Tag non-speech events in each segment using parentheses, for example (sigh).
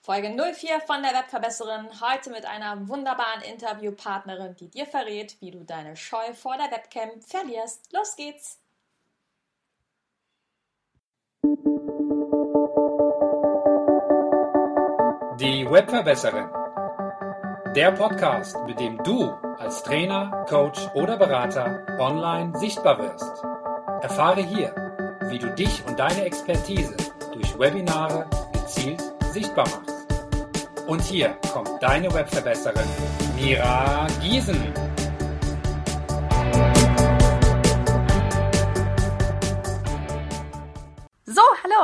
Folge 04 von der Webverbesserin. Heute mit einer wunderbaren Interviewpartnerin, die dir verrät, wie du deine Scheu vor der Webcam verlierst. Los geht's! Die Webverbesserin. Der Podcast, mit dem du als Trainer, Coach oder Berater online sichtbar wirst. Erfahre hier, wie du dich und deine Expertise durch Webinare gezielt sichtbar machst. Und hier kommt deine Webverbesserin Mira Giesen.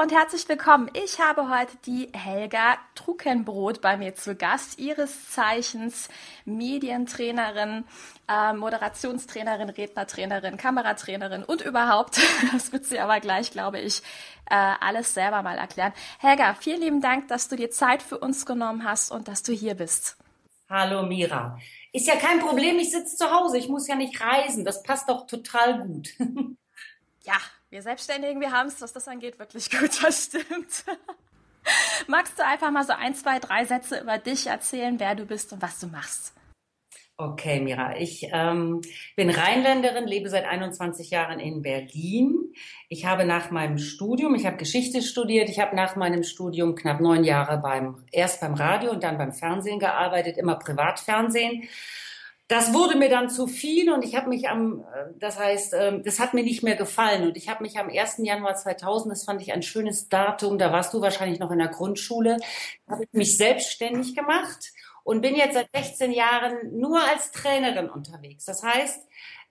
Und herzlich willkommen. Ich habe heute die Helga Truckenbrot bei mir zu Gast, ihres Zeichens Medientrainerin, äh, Moderationstrainerin, Rednertrainerin, Kameratrainerin und überhaupt, (laughs) das wird sie aber gleich, glaube ich, äh, alles selber mal erklären. Helga, vielen lieben Dank, dass du dir Zeit für uns genommen hast und dass du hier bist. Hallo Mira. Ist ja kein Problem, ich sitze zu Hause, ich muss ja nicht reisen, das passt doch total gut. (laughs) ja, wir Selbstständigen, wir haben es, was das angeht, wirklich gut, (laughs) das stimmt. Magst du einfach mal so ein, zwei, drei Sätze über dich erzählen, wer du bist und was du machst? Okay, Mira, ich ähm, bin Rheinländerin, lebe seit 21 Jahren in Berlin. Ich habe nach meinem Studium, ich habe Geschichte studiert, ich habe nach meinem Studium knapp neun Jahre beim erst beim Radio und dann beim Fernsehen gearbeitet, immer Privatfernsehen. Das wurde mir dann zu viel und ich habe mich am, äh, das heißt, ähm, das hat mir nicht mehr gefallen und ich habe mich am 1. Januar 2000, das fand ich ein schönes Datum, da warst du wahrscheinlich noch in der Grundschule, habe ich mich selbstständig gemacht und bin jetzt seit 16 Jahren nur als Trainerin unterwegs. Das heißt,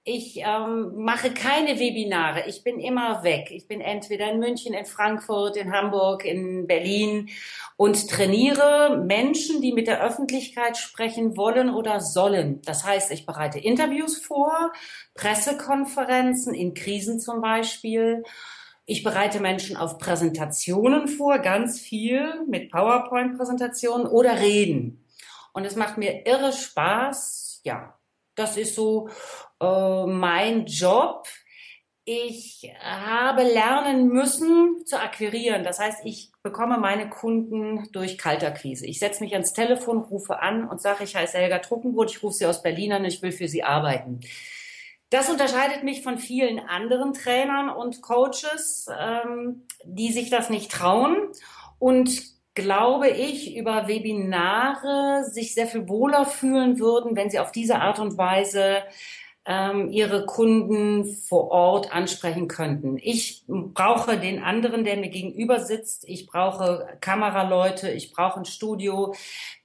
ich ähm, mache keine Webinare. Ich bin immer weg. Ich bin entweder in München, in Frankfurt, in Hamburg, in Berlin und trainiere Menschen, die mit der Öffentlichkeit sprechen wollen oder sollen. Das heißt, ich bereite Interviews vor, Pressekonferenzen in Krisen zum Beispiel. Ich bereite Menschen auf Präsentationen vor, ganz viel mit PowerPoint-Präsentationen oder Reden. Und es macht mir irre Spaß. Ja, das ist so äh, mein Job. Ich habe lernen müssen zu akquirieren. Das heißt, ich bekomme meine Kunden durch Kalterquise. Ich setze mich ans Telefon, rufe an und sage, ich heiße Helga Truckenbrot, ich rufe Sie aus Berlin an, ich will für Sie arbeiten. Das unterscheidet mich von vielen anderen Trainern und Coaches, ähm, die sich das nicht trauen und glaube ich, über Webinare sich sehr viel wohler fühlen würden, wenn sie auf diese Art und Weise ähm, ihre Kunden vor Ort ansprechen könnten. Ich brauche den anderen, der mir gegenüber sitzt. Ich brauche Kameraleute, ich brauche ein Studio,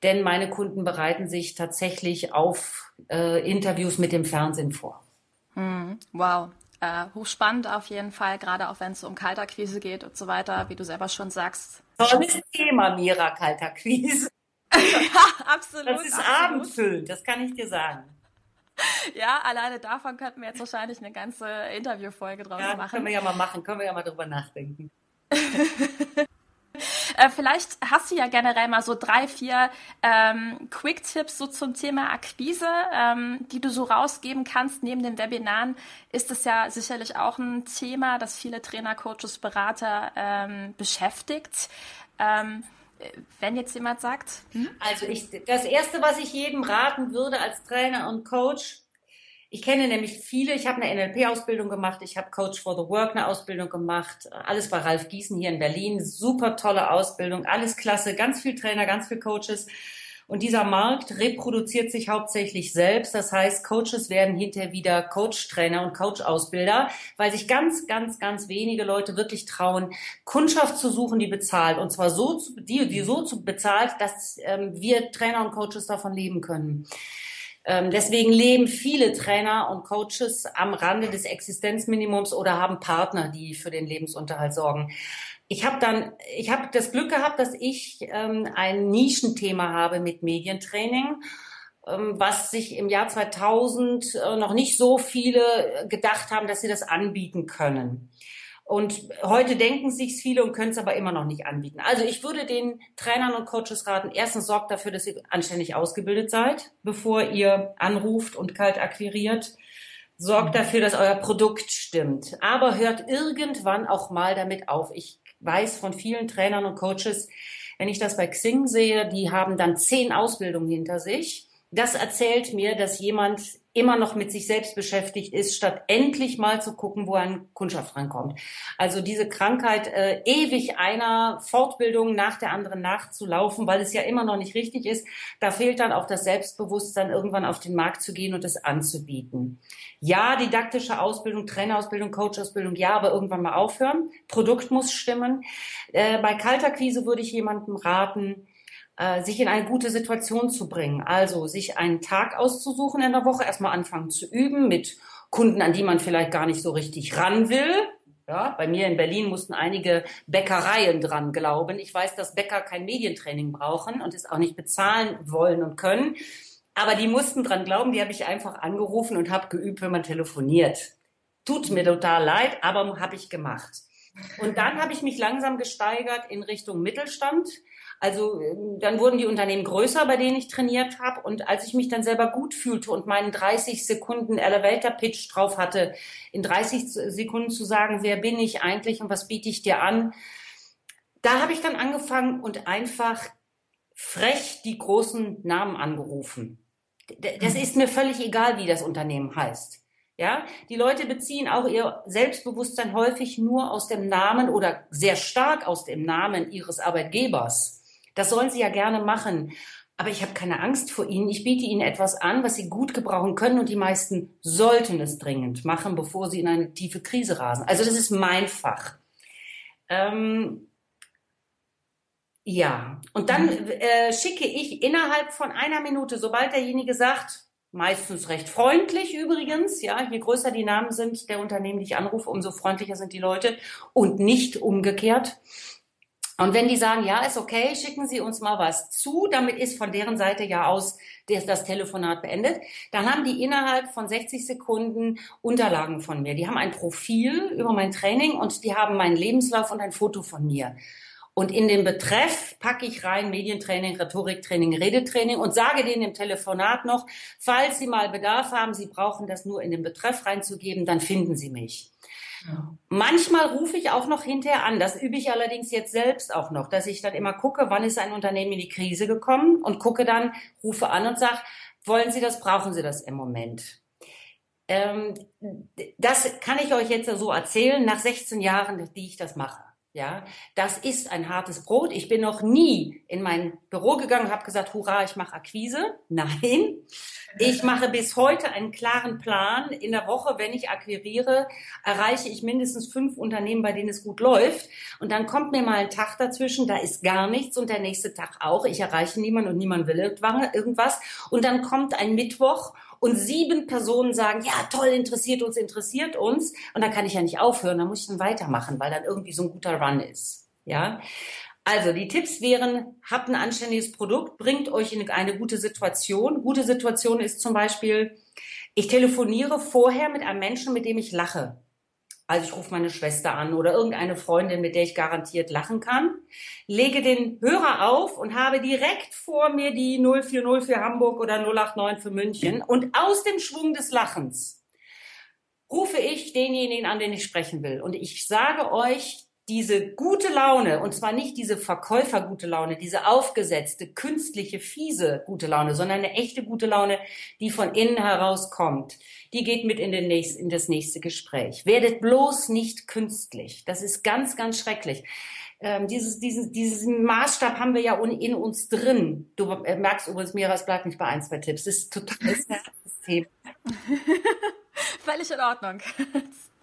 denn meine Kunden bereiten sich tatsächlich auf äh, Interviews mit dem Fernsehen vor. Hm, wow. Äh, hochspannend auf jeden Fall, gerade auch wenn es um Kalterquise geht und so weiter, wie du selber schon sagst Tolles Thema, Mira Kalterquise. (laughs) ja, absolut. Das ist absolut. abendfüllend, das kann ich dir sagen. Ja, alleine davon könnten wir jetzt wahrscheinlich eine ganze Interviewfolge draus ja, machen. Können wir ja mal machen, können wir ja mal drüber nachdenken. (laughs) Äh, vielleicht hast du ja generell mal so drei, vier ähm, Quick-Tipps so zum Thema Akquise, ähm, die du so rausgeben kannst. Neben den Webinaren ist es ja sicherlich auch ein Thema, das viele Trainer, Coaches, Berater ähm, beschäftigt. Ähm, wenn jetzt jemand sagt. Hm? Also ich, das erste, was ich jedem raten würde als Trainer und Coach, ich kenne nämlich viele, ich habe eine NLP-Ausbildung gemacht, ich habe Coach for the Work eine Ausbildung gemacht, alles bei Ralf Gießen hier in Berlin, super tolle Ausbildung, alles klasse, ganz viel Trainer, ganz viel Coaches. Und dieser Markt reproduziert sich hauptsächlich selbst. Das heißt, Coaches werden hinterher wieder Coach-Trainer und Coach-Ausbilder, weil sich ganz, ganz, ganz wenige Leute wirklich trauen, Kundschaft zu suchen, die bezahlt. Und zwar so, die, die so zu bezahlt, dass ähm, wir Trainer und Coaches davon leben können. Ähm, deswegen leben viele Trainer und Coaches am Rande des Existenzminimums oder haben Partner, die für den Lebensunterhalt sorgen. Ich habe dann, ich habe das Glück gehabt, dass ich ähm, ein Nischenthema habe mit Medientraining, ähm, was sich im Jahr 2000 äh, noch nicht so viele gedacht haben, dass sie das anbieten können. Und heute denken sich's viele und können es aber immer noch nicht anbieten. Also ich würde den Trainern und Coaches raten, erstens sorgt dafür, dass ihr anständig ausgebildet seid, bevor ihr anruft und kalt akquiriert. Sorgt dafür, dass euer Produkt stimmt. Aber hört irgendwann auch mal damit auf. Ich weiß von vielen Trainern und Coaches, Wenn ich das bei Xing sehe, die haben dann zehn Ausbildungen hinter sich. Das erzählt mir, dass jemand immer noch mit sich selbst beschäftigt ist, statt endlich mal zu gucken, wo ein Kundschaft rankommt. Also diese Krankheit, äh, ewig einer Fortbildung nach der anderen nachzulaufen, weil es ja immer noch nicht richtig ist, da fehlt dann auch das Selbstbewusstsein, irgendwann auf den Markt zu gehen und es anzubieten. Ja, didaktische Ausbildung, Trainerausbildung, Coachausbildung, ja, aber irgendwann mal aufhören. Produkt muss stimmen. Äh, bei Kalterquise würde ich jemandem raten, sich in eine gute Situation zu bringen. Also sich einen Tag auszusuchen in der Woche, erstmal anfangen zu üben mit Kunden, an die man vielleicht gar nicht so richtig ran will. Ja, bei mir in Berlin mussten einige Bäckereien dran glauben. Ich weiß, dass Bäcker kein Medientraining brauchen und es auch nicht bezahlen wollen und können. Aber die mussten dran glauben, die habe ich einfach angerufen und habe geübt, wenn man telefoniert. Tut mir total leid, aber habe ich gemacht. Und dann habe ich mich langsam gesteigert in Richtung Mittelstand. Also ähm, dann wurden die Unternehmen größer, bei denen ich trainiert habe. Und als ich mich dann selber gut fühlte und meinen 30 Sekunden Elevator Pitch drauf hatte, in 30 Sekunden zu sagen, wer bin ich eigentlich und was biete ich dir an, da habe ich dann angefangen und einfach frech die großen Namen angerufen. Das ist mir völlig egal, wie das Unternehmen heißt. Ja, die Leute beziehen auch ihr Selbstbewusstsein häufig nur aus dem Namen oder sehr stark aus dem Namen ihres Arbeitgebers. Das sollen sie ja gerne machen. Aber ich habe keine Angst vor ihnen. Ich biete ihnen etwas an, was sie gut gebrauchen können und die meisten sollten es dringend machen, bevor sie in eine tiefe Krise rasen. Also das ist mein Fach. Ähm, ja, und dann mhm. äh, schicke ich innerhalb von einer Minute, sobald derjenige sagt, meistens recht freundlich übrigens, ja, je größer die Namen sind der Unternehmen, die ich anrufe, umso freundlicher sind die Leute und nicht umgekehrt. Und wenn die sagen, ja, ist okay, schicken Sie uns mal was zu, damit ist von deren Seite ja aus das Telefonat beendet, dann haben die innerhalb von 60 Sekunden Unterlagen von mir. Die haben ein Profil über mein Training und die haben meinen Lebenslauf und ein Foto von mir. Und in den Betreff packe ich rein Medientraining, Rhetoriktraining, Redetraining und sage denen im Telefonat noch, falls Sie mal Bedarf haben, Sie brauchen das nur in den Betreff reinzugeben, dann finden Sie mich. Manchmal rufe ich auch noch hinterher an. Das übe ich allerdings jetzt selbst auch noch, dass ich dann immer gucke, wann ist ein Unternehmen in die Krise gekommen und gucke dann, rufe an und sage, wollen Sie das, brauchen Sie das im Moment? Ähm, das kann ich euch jetzt so erzählen, nach 16 Jahren, die ich das mache. Ja, das ist ein hartes Brot. Ich bin noch nie in mein Büro gegangen habe gesagt, hurra, ich mache Akquise. (laughs) Nein, ich mache bis heute einen klaren Plan. In der Woche, wenn ich akquiriere, erreiche ich mindestens fünf Unternehmen, bei denen es gut läuft. Und dann kommt mir mal ein Tag dazwischen, da ist gar nichts und der nächste Tag auch. Ich erreiche niemanden und niemand will irgendwas. Und dann kommt ein Mittwoch und sieben Personen sagen, ja, toll, interessiert uns, interessiert uns. Und da kann ich ja nicht aufhören, da muss ich dann weitermachen, weil dann irgendwie so ein guter Run ist. Ja. Also die Tipps wären, habt ein anständiges Produkt, bringt euch in eine gute Situation. Gute Situation ist zum Beispiel, ich telefoniere vorher mit einem Menschen, mit dem ich lache. Also ich rufe meine Schwester an oder irgendeine Freundin, mit der ich garantiert lachen kann, lege den Hörer auf und habe direkt vor mir die 040 für Hamburg oder 089 für München und aus dem Schwung des Lachens rufe ich denjenigen an, den ich sprechen will. Und ich sage euch, diese gute Laune, und zwar nicht diese Verkäufer-gute Laune, diese aufgesetzte, künstliche, fiese gute Laune, sondern eine echte gute Laune, die von innen heraus kommt, die geht mit in, den nächsten, in das nächste Gespräch. Werdet bloß nicht künstlich. Das ist ganz, ganz schrecklich. Ähm, dieses, dieses, diesen Maßstab haben wir ja in uns drin. Du merkst übrigens, Mira, es bleibt nicht bei ein, zwei Tipps. Das ist total (laughs) das Thema. Völlig in Ordnung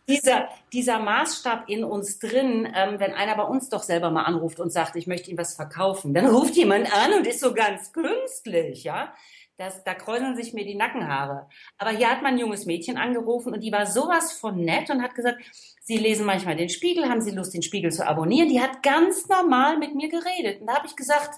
dieser, dieser Maßstab in uns drin, ähm, wenn einer bei uns doch selber mal anruft und sagt, ich möchte ihm was verkaufen, dann ruft jemand an und ist so ganz künstlich, ja. Das, da kräuseln sich mir die Nackenhaare. Aber hier hat man ein junges Mädchen angerufen und die war sowas von nett und hat gesagt, Sie lesen manchmal den Spiegel, haben Sie Lust, den Spiegel zu abonnieren? Die hat ganz normal mit mir geredet. Und da habe ich gesagt,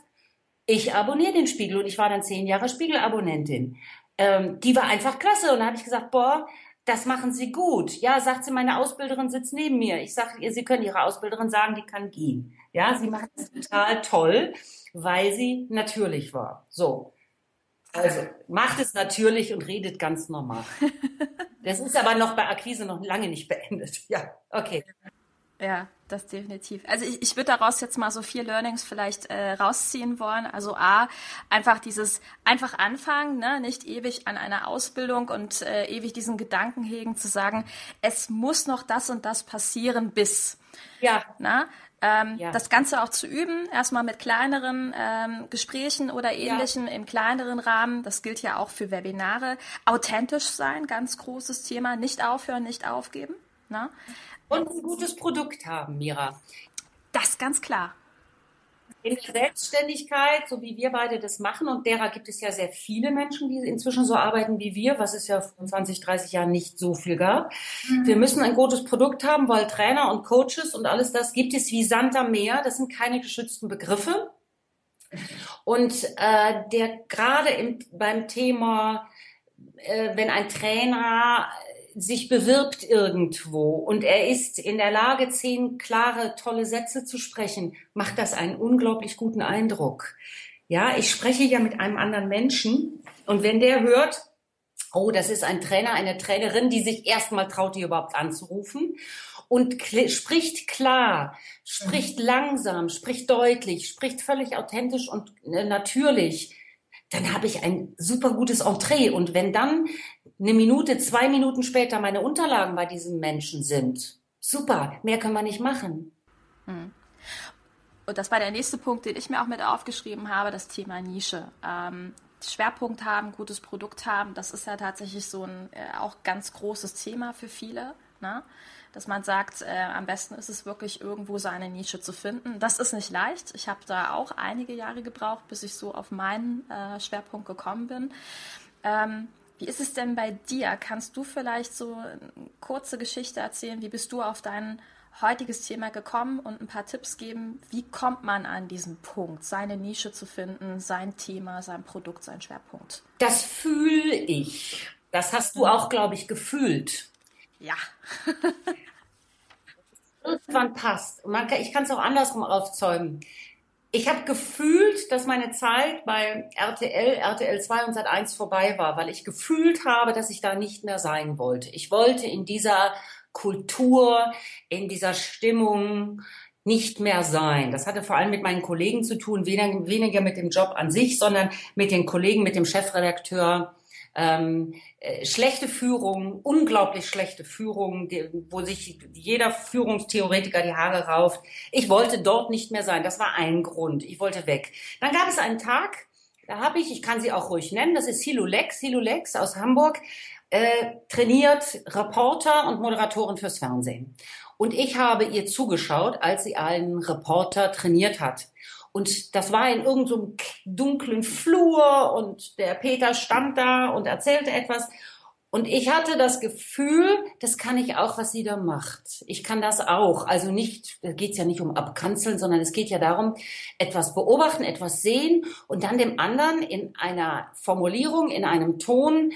ich abonniere den Spiegel und ich war dann zehn Jahre Spiegelabonnentin. Ähm, die war einfach klasse und da habe ich gesagt, boah, das machen Sie gut. Ja, sagt sie, meine Ausbilderin sitzt neben mir. Ich sage ihr, Sie können Ihrer Ausbilderin sagen, die kann gehen. Ja, sie macht es total toll, weil sie natürlich war. So. Also, macht es natürlich und redet ganz normal. (laughs) Das ist aber noch bei Akquise noch lange nicht beendet. Ja, okay. Ja, das definitiv. Also ich, ich würde daraus jetzt mal so vier Learnings vielleicht äh, rausziehen wollen. Also A, einfach dieses einfach anfangen, ne? nicht ewig an einer Ausbildung und äh, ewig diesen Gedanken hegen zu sagen, es muss noch das und das passieren bis. Ja. Na? Ähm, ja. Das Ganze auch zu üben, erstmal mit kleineren ähm, Gesprächen oder ähnlichen ja. im kleineren Rahmen. Das gilt ja auch für Webinare. Authentisch sein, ganz großes Thema. Nicht aufhören, nicht aufgeben. Na? Und ein gutes Produkt haben, Mira. Das ganz klar. In der Selbstständigkeit, so wie wir beide das machen, und derer gibt es ja sehr viele Menschen, die inzwischen so arbeiten wie wir, was es ja vor 20, 30 Jahren nicht so viel gab. Mhm. Wir müssen ein gutes Produkt haben, weil Trainer und Coaches und alles das gibt es wie Sand am Meer. Das sind keine geschützten Begriffe. Und äh, der gerade beim Thema, äh, wenn ein Trainer sich bewirbt irgendwo und er ist in der Lage, zehn klare, tolle Sätze zu sprechen, macht das einen unglaublich guten Eindruck. Ja, ich spreche ja mit einem anderen Menschen und wenn der hört, oh, das ist ein Trainer, eine Trainerin, die sich erstmal traut, die überhaupt anzurufen und spricht klar, spricht mhm. langsam, spricht deutlich, spricht völlig authentisch und äh, natürlich, dann habe ich ein super gutes Entree. Und wenn dann eine Minute, zwei Minuten später meine Unterlagen bei diesem Menschen sind, super, mehr können wir nicht machen. Hm. Und das war der nächste Punkt, den ich mir auch mit aufgeschrieben habe, das Thema Nische. Ähm, Schwerpunkt haben, gutes Produkt haben, das ist ja tatsächlich so ein äh, auch ganz großes Thema für viele. Ne? Dass man sagt, äh, am besten ist es wirklich irgendwo seine Nische zu finden. Das ist nicht leicht. Ich habe da auch einige Jahre gebraucht, bis ich so auf meinen äh, Schwerpunkt gekommen bin. Ähm, wie ist es denn bei dir? Kannst du vielleicht so eine kurze Geschichte erzählen? Wie bist du auf dein heutiges Thema gekommen und ein paar Tipps geben? Wie kommt man an diesen Punkt, seine Nische zu finden, sein Thema, sein Produkt, sein Schwerpunkt? Das fühle ich. Das hast du auch, glaube ich, gefühlt. Ja. (laughs) Irgendwann passt. ich kann es auch andersrum aufzäumen ich habe gefühlt, dass meine Zeit bei RTL, RTL 2 und Sat 1 vorbei war, weil ich gefühlt habe, dass ich da nicht mehr sein wollte. Ich wollte in dieser Kultur, in dieser Stimmung nicht mehr sein. Das hatte vor allem mit meinen Kollegen zu tun, weniger mit dem Job an sich, sondern mit den Kollegen, mit dem Chefredakteur, ähm, äh, schlechte Führung, unglaublich schlechte Führung, wo sich jeder Führungstheoretiker die Haare rauft. Ich wollte dort nicht mehr sein. Das war ein Grund. Ich wollte weg. Dann gab es einen Tag, da habe ich, ich kann sie auch ruhig nennen, das ist Silu Lex, Silu Lex aus Hamburg, äh, trainiert Reporter und Moderatoren fürs Fernsehen. Und ich habe ihr zugeschaut, als sie einen Reporter trainiert hat. Und das war in irgendeinem so dunklen Flur und der Peter stand da und erzählte etwas. Und ich hatte das Gefühl, das kann ich auch, was sie da macht. Ich kann das auch. Also nicht, da geht es ja nicht um Abkanzeln, sondern es geht ja darum, etwas beobachten, etwas sehen und dann dem anderen in einer Formulierung, in einem Ton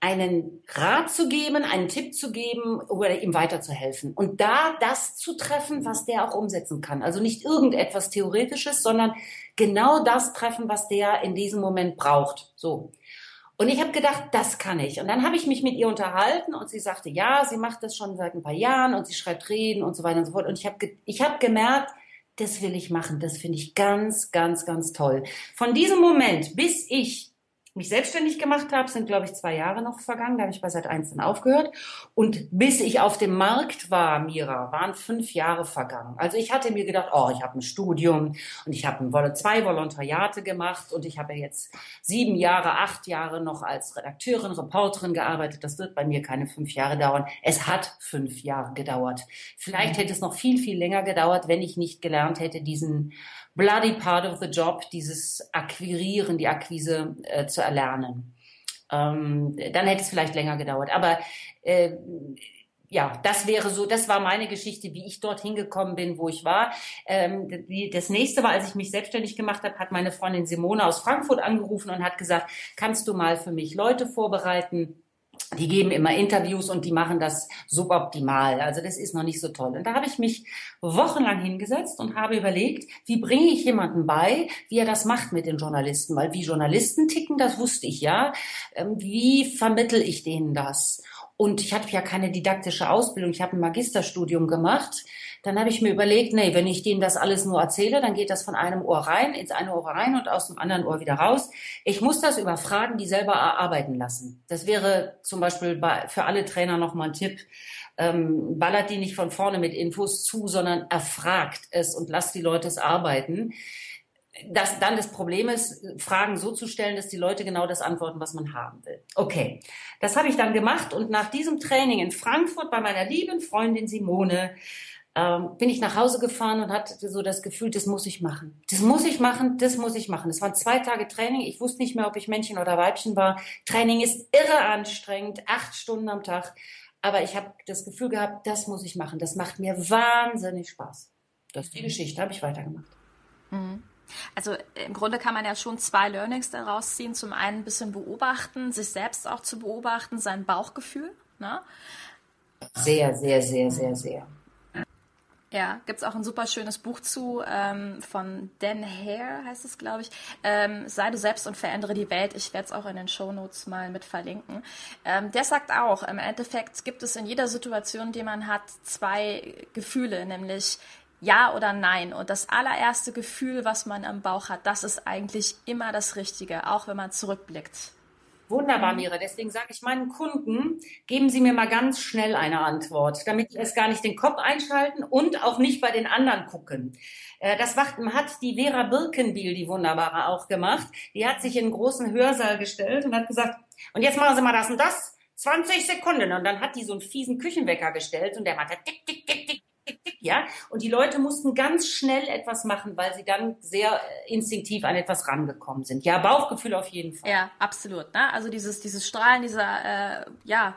einen Rat zu geben, einen Tipp zu geben oder ihm weiterzuhelfen. Und da das zu treffen, was der auch umsetzen kann. Also nicht irgendetwas Theoretisches, sondern genau das treffen, was der in diesem Moment braucht. So. Und ich habe gedacht, das kann ich. Und dann habe ich mich mit ihr unterhalten und sie sagte, ja, sie macht das schon seit ein paar Jahren und sie schreibt Reden und so weiter und so fort. Und ich habe ich hab gemerkt, das will ich machen. Das finde ich ganz, ganz, ganz toll. Von diesem Moment, bis ich mich selbstständig gemacht habe, sind, glaube ich, zwei Jahre noch vergangen. Da habe ich bei Sat 1 dann aufgehört. Und bis ich auf dem Markt war, Mira, waren fünf Jahre vergangen. Also ich hatte mir gedacht, oh, ich habe ein Studium und ich habe zwei Volontariate gemacht und ich habe jetzt sieben Jahre, acht Jahre noch als Redakteurin, Reporterin gearbeitet. Das wird bei mir keine fünf Jahre dauern. Es hat fünf Jahre gedauert. Vielleicht hätte es noch viel, viel länger gedauert, wenn ich nicht gelernt hätte, diesen bloody part of the job, dieses Akquirieren, die Akquise äh, zu erlernen. Ähm, dann hätte es vielleicht länger gedauert. Aber äh, ja, das wäre so, das war meine Geschichte, wie ich dorthin gekommen bin, wo ich war. Ähm, die, das nächste war, als ich mich selbstständig gemacht habe, hat meine Freundin Simone aus Frankfurt angerufen und hat gesagt, kannst du mal für mich Leute vorbereiten? Die geben immer Interviews und die machen das suboptimal. Also das ist noch nicht so toll. Und da habe ich mich wochenlang hingesetzt und habe überlegt, wie bringe ich jemanden bei, wie er das macht mit den Journalisten. Weil wie Journalisten ticken, das wusste ich ja. Ähm, wie vermittel ich denen das? Und ich hatte ja keine didaktische Ausbildung, ich habe ein Magisterstudium gemacht. Dann habe ich mir überlegt, nee, wenn ich denen das alles nur erzähle, dann geht das von einem Ohr rein, ins eine Ohr rein und aus dem anderen Ohr wieder raus. Ich muss das über Fragen, die selber erarbeiten lassen. Das wäre zum Beispiel bei, für alle Trainer nochmal ein Tipp. Ähm, ballert die nicht von vorne mit Infos zu, sondern erfragt es und lasst die Leute es arbeiten dass dann das Problem ist, Fragen so zu stellen, dass die Leute genau das antworten, was man haben will. Okay, das habe ich dann gemacht und nach diesem Training in Frankfurt bei meiner lieben Freundin Simone ähm, bin ich nach Hause gefahren und hatte so das Gefühl, das muss ich machen. Das muss ich machen, das muss ich machen. Es waren zwei Tage Training. Ich wusste nicht mehr, ob ich Männchen oder Weibchen war. Training ist irre anstrengend, acht Stunden am Tag. Aber ich habe das Gefühl gehabt, das muss ich machen. Das macht mir wahnsinnig Spaß. Das ist die Geschichte, habe ich weitergemacht. Mhm. Also im Grunde kann man ja schon zwei Learnings daraus ziehen. Zum einen ein bisschen beobachten, sich selbst auch zu beobachten, sein Bauchgefühl. Ne? Sehr, sehr, sehr, sehr, sehr. Ja, gibt es auch ein super schönes Buch zu ähm, von Dan Hare, heißt es, glaube ich. Ähm, Sei du selbst und verändere die Welt. Ich werde es auch in den Shownotes mal mit verlinken. Ähm, der sagt auch, im Endeffekt gibt es in jeder Situation, die man hat, zwei Gefühle, nämlich ja oder nein. Und das allererste Gefühl, was man im Bauch hat, das ist eigentlich immer das Richtige, auch wenn man zurückblickt. Wunderbar, Mira. Deswegen sage ich meinen Kunden, geben Sie mir mal ganz schnell eine Antwort, damit Sie erst gar nicht den Kopf einschalten und auch nicht bei den anderen gucken. Äh, das hat die Vera Birkenbiel, die Wunderbare, auch gemacht. Die hat sich in einen großen Hörsaal gestellt und hat gesagt, und jetzt machen Sie mal das und das. 20 Sekunden. Und dann hat die so einen fiesen Küchenwecker gestellt und der machte tick, tick, tick, tick, ja. Und die Leute mussten ganz schnell etwas machen, weil sie dann sehr äh, instinktiv an etwas rangekommen sind. Ja, Bauchgefühl auf jeden Fall. Ja, absolut. Ne? Also dieses, dieses Strahlen, dieser, äh, ja,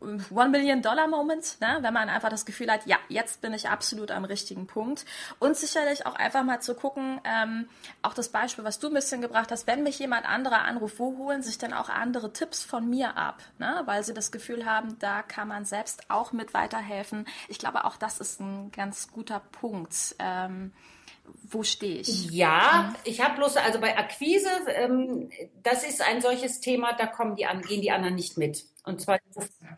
One Million Dollar Moment, ne? wenn man einfach das Gefühl hat, ja, jetzt bin ich absolut am richtigen Punkt. Und sicherlich auch einfach mal zu gucken, ähm, auch das Beispiel, was du ein bisschen gebracht hast, wenn mich jemand anderer anruft, wo holen sich denn auch andere Tipps von mir ab? Ne? Weil sie das Gefühl haben, da kann man selbst auch mit weiterhelfen. Ich glaube, auch das ist ein ganz guter Punkt. Ähm, wo stehe ich? Ja, ich habe bloß, also bei Akquise, ähm, das ist ein solches Thema, da kommen die an, gehen die anderen nicht mit. Und zwar,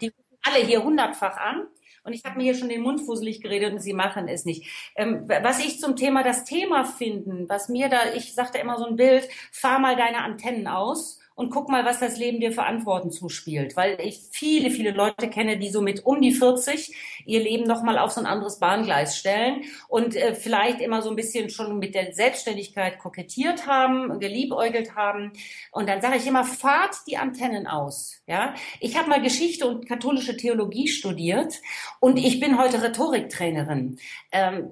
die alle hier hundertfach an. Und ich habe mir hier schon den Mund fusselig geredet und sie machen es nicht. Ähm, was ich zum Thema das Thema finden, was mir da, ich sagte immer so ein Bild, fahr mal deine Antennen aus und guck mal, was das Leben dir für Antworten zuspielt. Weil ich viele, viele Leute kenne, die so mit um die 40 ihr Leben nochmal auf so ein anderes Bahngleis stellen und äh, vielleicht immer so ein bisschen schon mit der Selbstständigkeit kokettiert haben, geliebäugelt haben. Und dann sage ich immer, fahrt die Antennen aus. Ja, ich habe mal Geschichte und katholische Theologie studiert und ich bin heute Rhetoriktrainerin. Ähm,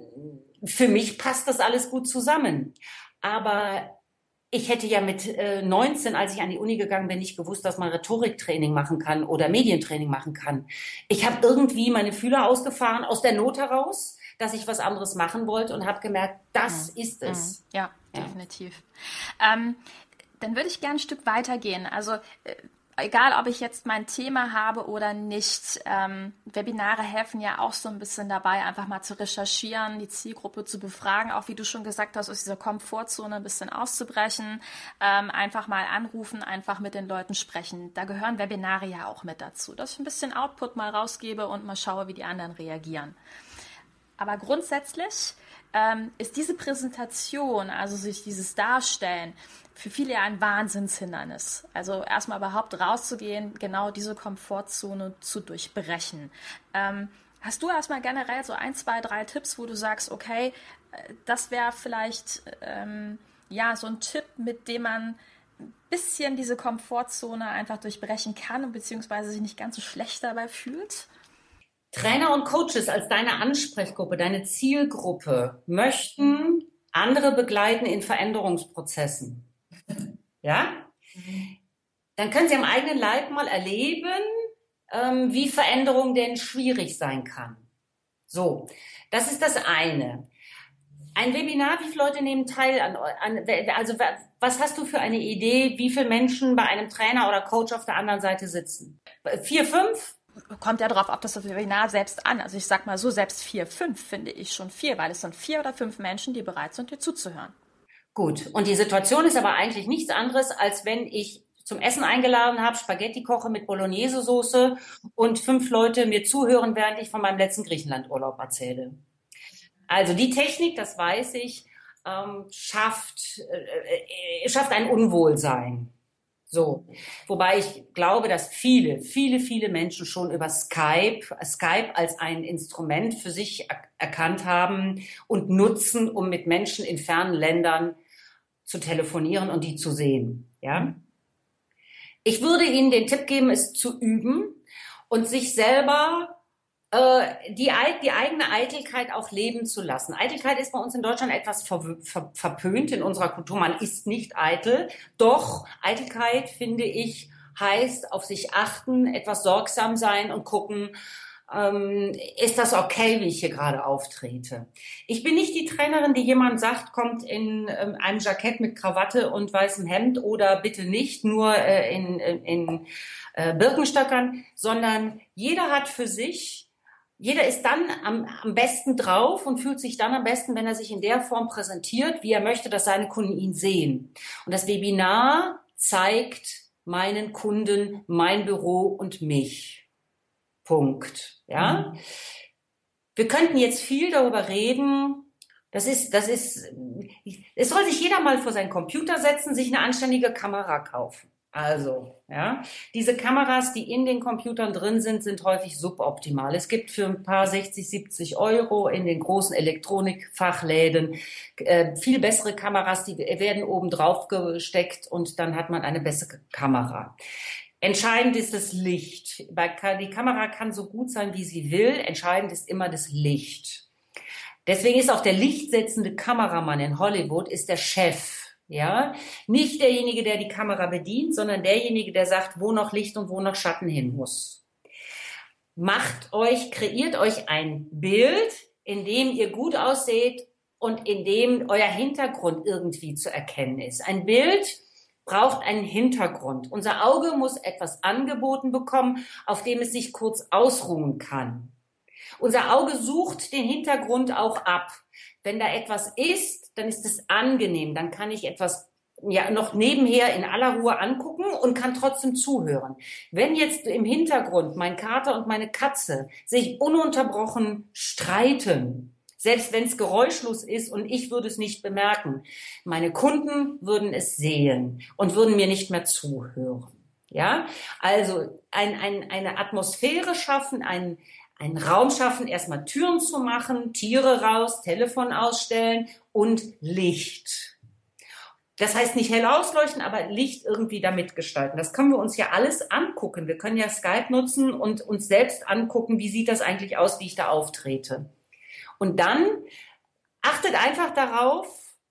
für mich passt das alles gut zusammen. Aber ich hätte ja mit äh, 19, als ich an die Uni gegangen bin, nicht gewusst, dass man Rhetoriktraining machen kann oder Medientraining machen kann. Ich habe irgendwie meine Fühler ausgefahren aus der Not heraus, dass ich was anderes machen wollte und habe gemerkt, das mhm. ist es. Mhm. Ja, ja. definitiv. Ähm, dann würde ich gerne ein Stück weitergehen. Also äh, egal ob ich jetzt mein Thema habe oder nicht, ähm, Webinare helfen ja auch so ein bisschen dabei, einfach mal zu recherchieren, die Zielgruppe zu befragen, auch wie du schon gesagt hast, aus dieser Komfortzone ein bisschen auszubrechen, ähm, einfach mal anrufen, einfach mit den Leuten sprechen. Da gehören Webinare ja auch mit dazu, dass ich ein bisschen Output mal rausgebe und mal schaue, wie die anderen reagieren. Aber grundsätzlich ähm, ist diese Präsentation, also sich dieses Darstellen, für viele ja ein Wahnsinnshindernis. Also erstmal überhaupt rauszugehen, genau diese Komfortzone zu durchbrechen. Ähm, hast du erstmal generell so ein, zwei, drei Tipps, wo du sagst, okay, äh, das wäre vielleicht ähm, ja so ein Tipp, mit dem man ein bisschen diese Komfortzone einfach durchbrechen kann und beziehungsweise sich nicht ganz so schlecht dabei fühlt? Trainer und Coaches als deine Ansprechgruppe, deine Zielgruppe möchten andere begleiten in Veränderungsprozessen. Ja? Dann können Sie am eigenen Leib mal erleben, ähm, wie Veränderung denn schwierig sein kann. So, das ist das eine. Ein Webinar, wie viele Leute nehmen teil an, an, also was hast du für eine Idee, wie viele Menschen bei einem Trainer oder Coach auf der anderen Seite sitzen? Vier, fünf? kommt ja darauf, ob das Webinar selbst an. Also ich sag mal so, selbst vier, fünf finde ich schon viel, weil es sind vier oder fünf Menschen, die bereit sind, dir zuzuhören. Gut. Und die Situation ist aber eigentlich nichts anderes, als wenn ich zum Essen eingeladen habe, Spaghetti koche mit Bolognese-Soße und fünf Leute mir zuhören, während ich von meinem letzten Griechenland-Urlaub erzähle. Also die Technik, das weiß ich, ähm, schafft, äh, äh, schafft ein Unwohlsein. So. Wobei ich glaube, dass viele, viele, viele Menschen schon über Skype, Skype als ein Instrument für sich er erkannt haben und nutzen, um mit Menschen in fernen Ländern zu telefonieren und die zu sehen. Ja. Ich würde Ihnen den Tipp geben, es zu üben und sich selber äh, die, die eigene Eitelkeit auch leben zu lassen. Eitelkeit ist bei uns in Deutschland etwas ver, ver, verpönt in unserer Kultur. Man ist nicht eitel. Doch Eitelkeit, finde ich, heißt auf sich achten, etwas sorgsam sein und gucken, ähm, ist das okay, wie ich hier gerade auftrete? Ich bin nicht die Trainerin, die jemand sagt, kommt in ähm, einem Jackett mit Krawatte und weißem Hemd oder bitte nicht nur äh, in, in, äh, Birkenstöckern, sondern jeder hat für sich jeder ist dann am, am besten drauf und fühlt sich dann am besten, wenn er sich in der Form präsentiert, wie er möchte, dass seine Kunden ihn sehen. Und das Webinar zeigt meinen Kunden mein Büro und mich. Punkt. Ja. Mhm. Wir könnten jetzt viel darüber reden. Das ist, das ist, es soll sich jeder mal vor seinen Computer setzen, sich eine anständige Kamera kaufen. Also, ja, diese Kameras, die in den Computern drin sind, sind häufig suboptimal. Es gibt für ein paar 60, 70 Euro in den großen Elektronikfachläden äh, viel bessere Kameras, die werden oben drauf gesteckt und dann hat man eine bessere Kamera. Entscheidend ist das Licht. Die Kamera kann so gut sein, wie sie will. Entscheidend ist immer das Licht. Deswegen ist auch der lichtsetzende Kameramann in Hollywood ist der Chef ja, nicht derjenige, der die Kamera bedient, sondern derjenige, der sagt, wo noch Licht und wo noch Schatten hin muss. Macht euch, kreiert euch ein Bild, in dem ihr gut ausseht und in dem euer Hintergrund irgendwie zu erkennen ist. Ein Bild braucht einen Hintergrund. Unser Auge muss etwas angeboten bekommen, auf dem es sich kurz ausruhen kann. Unser Auge sucht den Hintergrund auch ab. Wenn da etwas ist, dann ist es angenehm, dann kann ich etwas ja noch nebenher in aller Ruhe angucken und kann trotzdem zuhören. Wenn jetzt im Hintergrund mein Kater und meine Katze sich ununterbrochen streiten, selbst wenn es geräuschlos ist und ich würde es nicht bemerken, meine Kunden würden es sehen und würden mir nicht mehr zuhören. Ja, also ein, ein, eine Atmosphäre schaffen, ein, einen Raum schaffen, erstmal Türen zu machen, Tiere raus, Telefon ausstellen und Licht. Das heißt nicht hell ausleuchten, aber Licht irgendwie damit gestalten. Das können wir uns ja alles angucken. Wir können ja Skype nutzen und uns selbst angucken, wie sieht das eigentlich aus, wie ich da auftrete. Und dann achtet einfach darauf,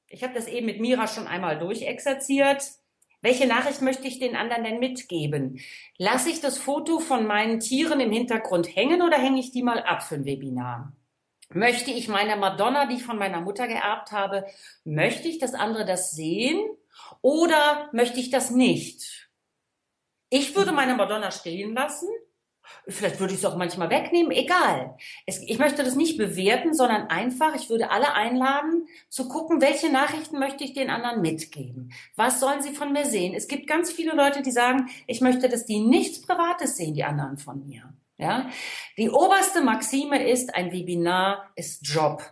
ich habe das eben mit Mira schon einmal durchexerziert, welche Nachricht möchte ich den anderen denn mitgeben? Lasse ich das Foto von meinen Tieren im Hintergrund hängen oder hänge ich die mal ab für ein Webinar? Möchte ich meine Madonna, die ich von meiner Mutter geerbt habe, möchte ich, dass andere das sehen oder möchte ich das nicht? Ich würde meine Madonna stehen lassen Vielleicht würde ich es auch manchmal wegnehmen, egal. Es, ich möchte das nicht bewerten, sondern einfach, ich würde alle einladen, zu gucken, welche Nachrichten möchte ich den anderen mitgeben. Was sollen sie von mir sehen? Es gibt ganz viele Leute, die sagen, ich möchte, dass die nichts Privates sehen, die anderen von mir. Ja? Die oberste Maxime ist, ein Webinar ist Job.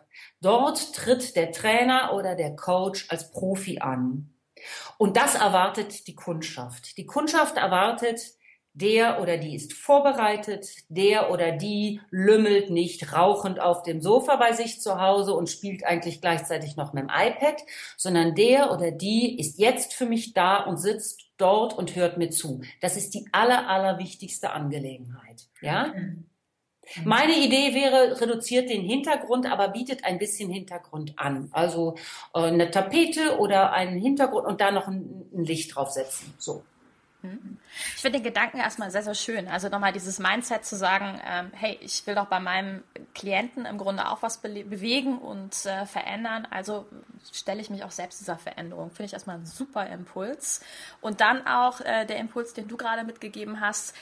Dort tritt der Trainer oder der Coach als Profi an. Und das erwartet die Kundschaft. Die Kundschaft erwartet, der oder die ist vorbereitet, der oder die lümmelt nicht rauchend auf dem Sofa bei sich zu Hause und spielt eigentlich gleichzeitig noch mit dem iPad, sondern der oder die ist jetzt für mich da und sitzt dort und hört mir zu. Das ist die aller, aller wichtigste Angelegenheit. Ja? Meine Idee wäre, reduziert den Hintergrund, aber bietet ein bisschen Hintergrund an. Also äh, eine Tapete oder einen Hintergrund und da noch ein, ein Licht draufsetzen. So. Ich finde den Gedanken erstmal sehr, sehr schön. Also nochmal dieses Mindset zu sagen, ähm, hey, ich will doch bei meinem Klienten im Grunde auch was be bewegen und äh, verändern. Also stelle ich mich auch selbst dieser Veränderung. Finde ich erstmal ein super Impuls. Und dann auch äh, der Impuls, den du gerade mitgegeben hast.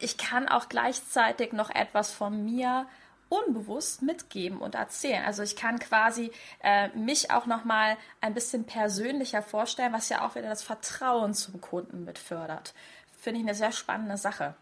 Ich kann auch gleichzeitig noch etwas von mir unbewusst mitgeben und erzählen. Also ich kann quasi äh, mich auch noch mal ein bisschen persönlicher vorstellen, was ja auch wieder das Vertrauen zum Kunden mit fördert. Finde ich eine sehr spannende Sache.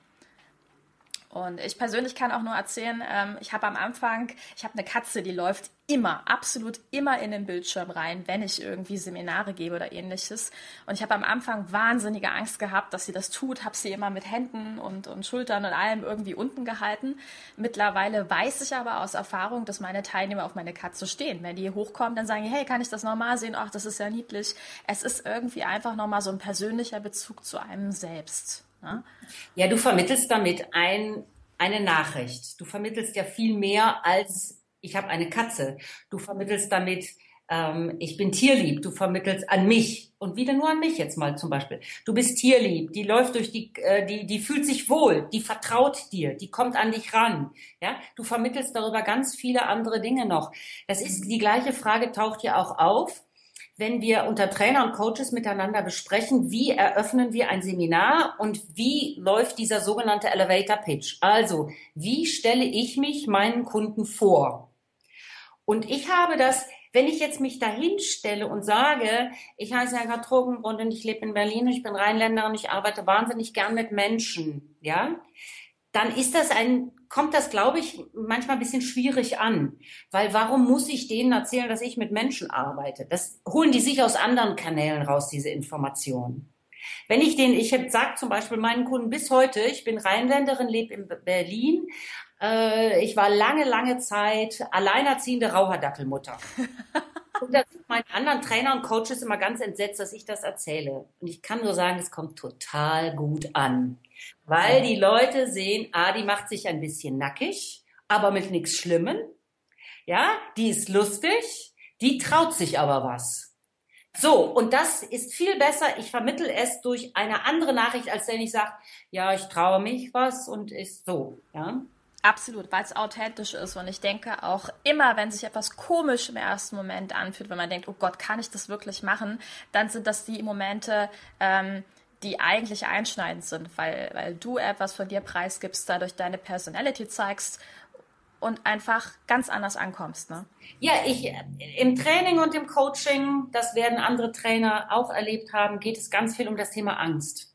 Und ich persönlich kann auch nur erzählen, ähm, ich habe am Anfang, ich habe eine Katze, die läuft immer, absolut immer in den Bildschirm rein, wenn ich irgendwie Seminare gebe oder ähnliches. Und ich habe am Anfang wahnsinnige Angst gehabt, dass sie das tut, habe sie immer mit Händen und, und Schultern und allem irgendwie unten gehalten. Mittlerweile weiß ich aber aus Erfahrung, dass meine Teilnehmer auf meine Katze stehen. Wenn die hochkommen, dann sagen die, hey, kann ich das normal sehen? Ach, das ist ja niedlich. Es ist irgendwie einfach nochmal so ein persönlicher Bezug zu einem selbst. Ne? Ja, du vermittelst damit ein, eine Nachricht. Du vermittelst ja viel mehr als ich habe eine Katze. Du vermittelst damit, ähm, ich bin tierlieb. Du vermittelst an mich und wieder nur an mich jetzt mal zum Beispiel. Du bist tierlieb. Die läuft durch die, äh, die, die fühlt sich wohl. Die vertraut dir. Die kommt an dich ran. Ja, du vermittelst darüber ganz viele andere Dinge noch. Das ist die gleiche Frage taucht ja auch auf wenn wir unter Trainer und Coaches miteinander besprechen, wie eröffnen wir ein Seminar und wie läuft dieser sogenannte Elevator Pitch. Also, wie stelle ich mich meinen Kunden vor? Und ich habe das, wenn ich jetzt mich dahin stelle und sage, ich heiße Herr Trogenbrunn und ich lebe in Berlin ich bin Rheinländerin, ich arbeite wahnsinnig gern mit Menschen, ja, dann ist das ein, kommt das, glaube ich, manchmal ein bisschen schwierig an. Weil warum muss ich denen erzählen, dass ich mit Menschen arbeite? Das holen die sich aus anderen Kanälen raus, diese Informationen. Wenn ich den, ich sage zum Beispiel meinen Kunden bis heute, ich bin Rheinländerin, lebe in Berlin, äh, ich war lange, lange Zeit alleinerziehende Raucherdackelmutter. (laughs) Und da sind meine anderen Trainer und Coaches immer ganz entsetzt, dass ich das erzähle. Und ich kann nur sagen, es kommt total gut an. Weil die Leute sehen, ah, die macht sich ein bisschen nackig, aber mit nichts Schlimmem. Ja, die ist lustig, die traut sich aber was. So, und das ist viel besser. Ich vermittel es durch eine andere Nachricht, als wenn ich sage, ja, ich traue mich was und ist so. Ja. Absolut, weil es authentisch ist. Und ich denke auch immer, wenn sich etwas komisch im ersten Moment anfühlt, wenn man denkt, oh Gott, kann ich das wirklich machen, dann sind das die Momente, ähm, die eigentlich einschneidend sind, weil, weil du etwas von dir preisgibst, dadurch deine Personality zeigst und einfach ganz anders ankommst. Ne? Ja, ich im Training und im Coaching, das werden andere Trainer auch erlebt haben, geht es ganz viel um das Thema Angst.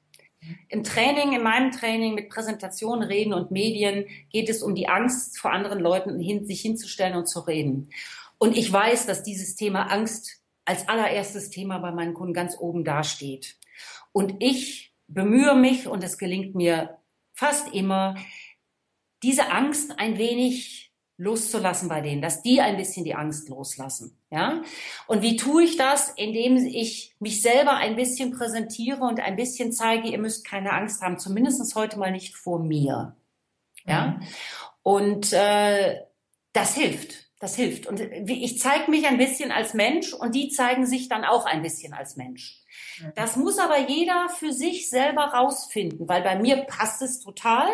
Im Training, in meinem Training mit Präsentationen, Reden und Medien geht es um die Angst vor anderen Leuten, hin, sich hinzustellen und zu reden. Und ich weiß, dass dieses Thema Angst als allererstes Thema bei meinen Kunden ganz oben dasteht. Und ich bemühe mich, und es gelingt mir fast immer, diese Angst ein wenig loszulassen bei denen, dass die ein bisschen die Angst loslassen. Ja? Und wie tue ich das? Indem ich mich selber ein bisschen präsentiere und ein bisschen zeige, ihr müsst keine Angst haben, zumindest heute mal nicht vor mir. Ja? Mhm. Und äh, das hilft. Das hilft. Und ich zeige mich ein bisschen als Mensch und die zeigen sich dann auch ein bisschen als Mensch. Das muss aber jeder für sich selber rausfinden, weil bei mir passt es total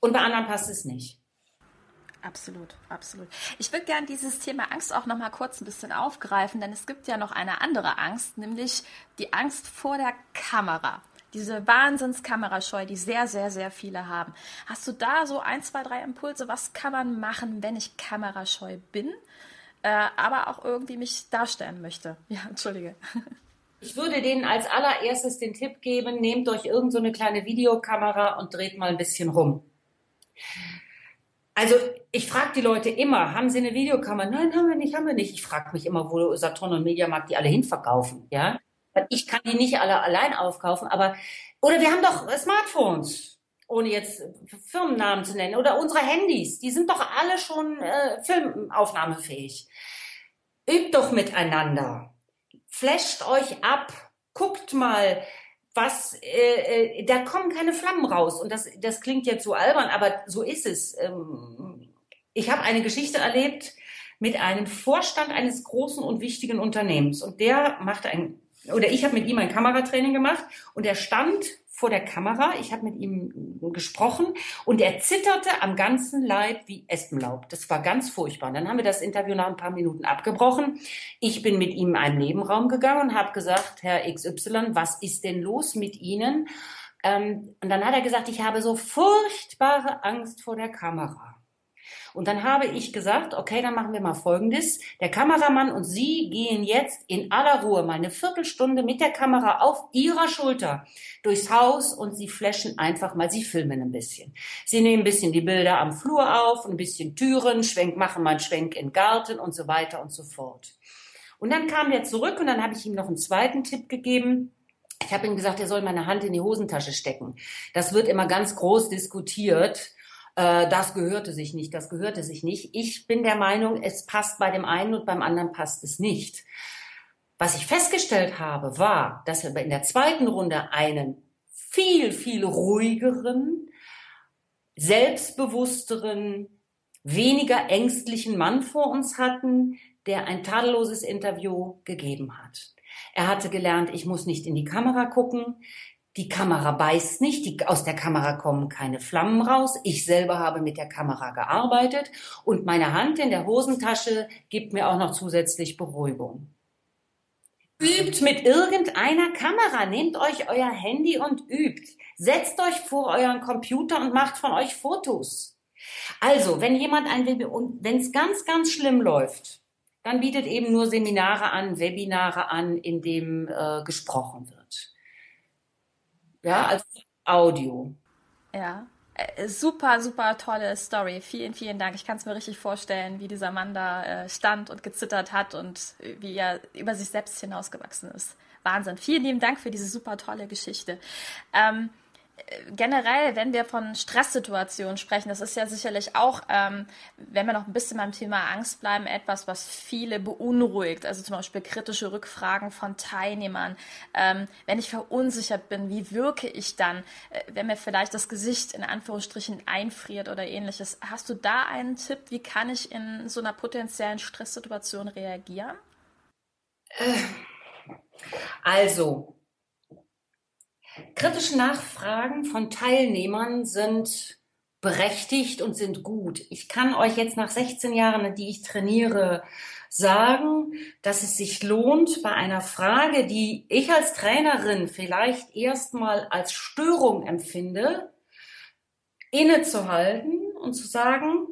und bei anderen passt es nicht. Absolut, absolut. Ich würde gerne dieses Thema Angst auch noch mal kurz ein bisschen aufgreifen, denn es gibt ja noch eine andere Angst, nämlich die Angst vor der Kamera. Diese Wahnsinnskamerascheu, die sehr, sehr, sehr viele haben. Hast du da so ein, zwei, drei Impulse? Was kann man machen, wenn ich kamerascheu bin, äh, aber auch irgendwie mich darstellen möchte? (laughs) Ja, entschuldige. Ich würde denen als allererstes den Tipp geben, nehmt euch irgendeine so kleine Videokamera und dreht mal ein bisschen rum. Also ich frage die Leute immer, haben sie eine Videokamera? Nein, haben wir nicht, haben wir nicht. Ich frage mich immer, wo Saturn und Mediamarkt die alle hinverkaufen, ja? Ich kann die nicht alle allein aufkaufen, aber oder wir haben doch Smartphones, ohne jetzt Firmennamen zu nennen, oder unsere Handys, die sind doch alle schon äh, filmaufnahmefähig. Übt doch miteinander, flasht euch ab, guckt mal, was, äh, äh, da kommen keine Flammen raus. Und das, das klingt jetzt so albern, aber so ist es. Ähm, ich habe eine Geschichte erlebt mit einem Vorstand eines großen und wichtigen Unternehmens. Und der machte ein, oder ich habe mit ihm ein Kameratraining gemacht und er stand vor der Kamera. Ich habe mit ihm gesprochen und er zitterte am ganzen Leib wie Espenlaub. Das war ganz furchtbar. Und dann haben wir das Interview nach ein paar Minuten abgebrochen. Ich bin mit ihm in einen Nebenraum gegangen und habe gesagt, Herr XY, was ist denn los mit Ihnen? Ähm, und dann hat er gesagt, ich habe so furchtbare Angst vor der Kamera. Und dann habe ich gesagt, okay, dann machen wir mal Folgendes. Der Kameramann und Sie gehen jetzt in aller Ruhe mal eine Viertelstunde mit der Kamera auf Ihrer Schulter durchs Haus und Sie flashen einfach mal, Sie filmen ein bisschen. Sie nehmen ein bisschen die Bilder am Flur auf, ein bisschen Türen, Schwenk, machen mal einen Schwenk in den Garten und so weiter und so fort. Und dann kam der zurück und dann habe ich ihm noch einen zweiten Tipp gegeben. Ich habe ihm gesagt, er soll meine Hand in die Hosentasche stecken. Das wird immer ganz groß diskutiert äh, das gehörte sich nicht, das gehörte sich nicht. Ich bin der Meinung, es passt bei dem einen und beim anderen passt es nicht. Was ich festgestellt habe, war, dass wir in der zweiten Runde einen viel, viel ruhigeren, selbstbewussteren, weniger ängstlichen Mann vor uns hatten, der ein tadelloses Interview gegeben hat. Er hatte gelernt, ich muss nicht in die Kamera gucken, die Kamera beißt nicht, die, aus der Kamera kommen keine Flammen raus. Ich selber habe mit der Kamera gearbeitet und meine Hand in der Hosentasche gibt mir auch noch zusätzlich Beruhigung. Übt mit irgendeiner Kamera. Nehmt euch euer Handy und übt. Setzt euch vor euren Computer und macht von euch Fotos. Also, wenn jemand ein Webinar, wenn es ganz, ganz schlimm läuft, dann bietet eben nur Seminare an, Webinare an, in dem äh, gesprochen wird. Ja, als Audio. Ja. Äh, super, super tolle Story. Vielen, vielen Dank. Ich kann es mir richtig vorstellen, wie dieser Mann da äh, stand und gezittert hat und wie er über sich selbst hinausgewachsen ist. Wahnsinn. Vielen lieben Dank für diese super tolle Geschichte. Ähm, generell, wenn wir von Stresssituationen sprechen, das ist ja sicherlich auch, ähm, wenn wir noch ein bisschen beim Thema Angst bleiben, etwas, was viele beunruhigt. Also zum Beispiel kritische Rückfragen von Teilnehmern. Ähm, wenn ich verunsichert bin, wie wirke ich dann, äh, wenn mir vielleicht das Gesicht in Anführungsstrichen einfriert oder ähnliches. Hast du da einen Tipp, wie kann ich in so einer potenziellen Stresssituation reagieren? Äh, also, Kritische Nachfragen von Teilnehmern sind berechtigt und sind gut. Ich kann euch jetzt nach 16 Jahren, die ich trainiere, sagen, dass es sich lohnt, bei einer Frage, die ich als Trainerin vielleicht erstmal als Störung empfinde, innezuhalten und zu sagen,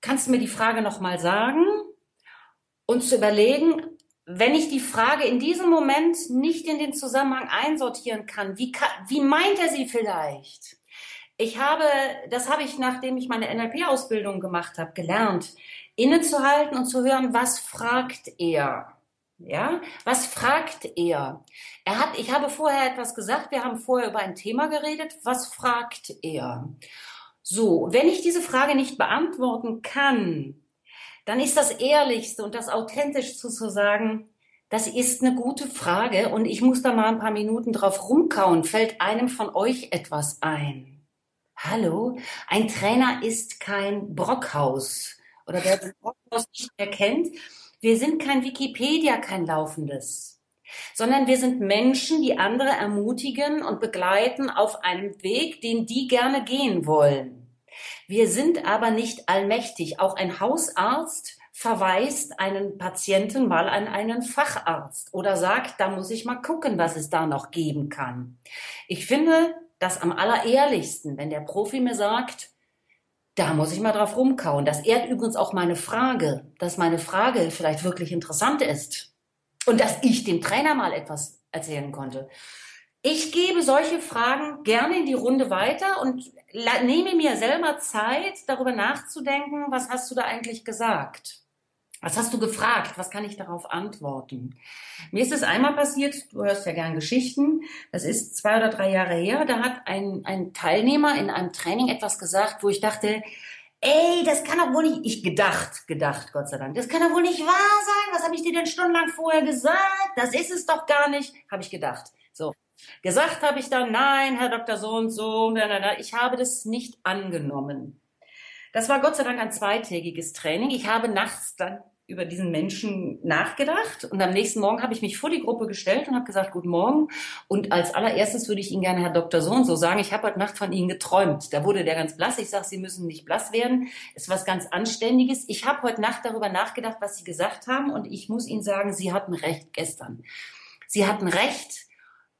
kannst du mir die Frage nochmal sagen? Und zu überlegen, wenn ich die Frage in diesem Moment nicht in den Zusammenhang einsortieren kann, wie, kann, wie meint er sie vielleicht? Ich habe, das habe ich, nachdem ich meine NLP-Ausbildung gemacht habe, gelernt, innezuhalten und zu hören, was fragt er? Ja, was fragt er? Er hat, ich habe vorher etwas gesagt, wir haben vorher über ein Thema geredet, was fragt er? So, wenn ich diese Frage nicht beantworten kann, dann ist das Ehrlichste und das Authentischste zu sagen, das ist eine gute Frage und ich muss da mal ein paar Minuten drauf rumkauen. Fällt einem von euch etwas ein? Hallo? Ein Trainer ist kein Brockhaus oder wer das Brockhaus nicht mehr kennt. Wir sind kein Wikipedia, kein laufendes, sondern wir sind Menschen, die andere ermutigen und begleiten auf einem Weg, den die gerne gehen wollen. Wir sind aber nicht allmächtig. Auch ein Hausarzt verweist einen Patienten mal an einen Facharzt oder sagt, da muss ich mal gucken, was es da noch geben kann. Ich finde das am allerehrlichsten, wenn der Profi mir sagt, da muss ich mal drauf rumkauen. Das ehrt übrigens auch meine Frage, dass meine Frage vielleicht wirklich interessant ist und dass ich dem Trainer mal etwas erzählen konnte. Ich gebe solche Fragen gerne in die Runde weiter und nehme mir selber Zeit, darüber nachzudenken, was hast du da eigentlich gesagt? Was hast du gefragt? Was kann ich darauf antworten? Mir ist es einmal passiert, du hörst ja gern Geschichten, das ist zwei oder drei Jahre her, da hat ein, ein Teilnehmer in einem Training etwas gesagt, wo ich dachte, ey, das kann doch wohl nicht, ich gedacht, gedacht, Gott sei Dank, das kann doch wohl nicht wahr sein, was habe ich dir denn stundenlang vorher gesagt? Das ist es doch gar nicht, habe ich gedacht. Gesagt habe ich dann, nein, Herr Dr. So und so, ich habe das nicht angenommen. Das war Gott sei Dank ein zweitägiges Training. Ich habe nachts dann über diesen Menschen nachgedacht und am nächsten Morgen habe ich mich vor die Gruppe gestellt und habe gesagt, guten Morgen. Und als allererstes würde ich Ihnen gerne, Herr Dr. So und so sagen, ich habe heute Nacht von Ihnen geträumt. Da wurde der ganz blass. Ich sage, Sie müssen nicht blass werden. Ist was ganz Anständiges. Ich habe heute Nacht darüber nachgedacht, was Sie gesagt haben und ich muss Ihnen sagen, Sie hatten recht gestern. Sie hatten recht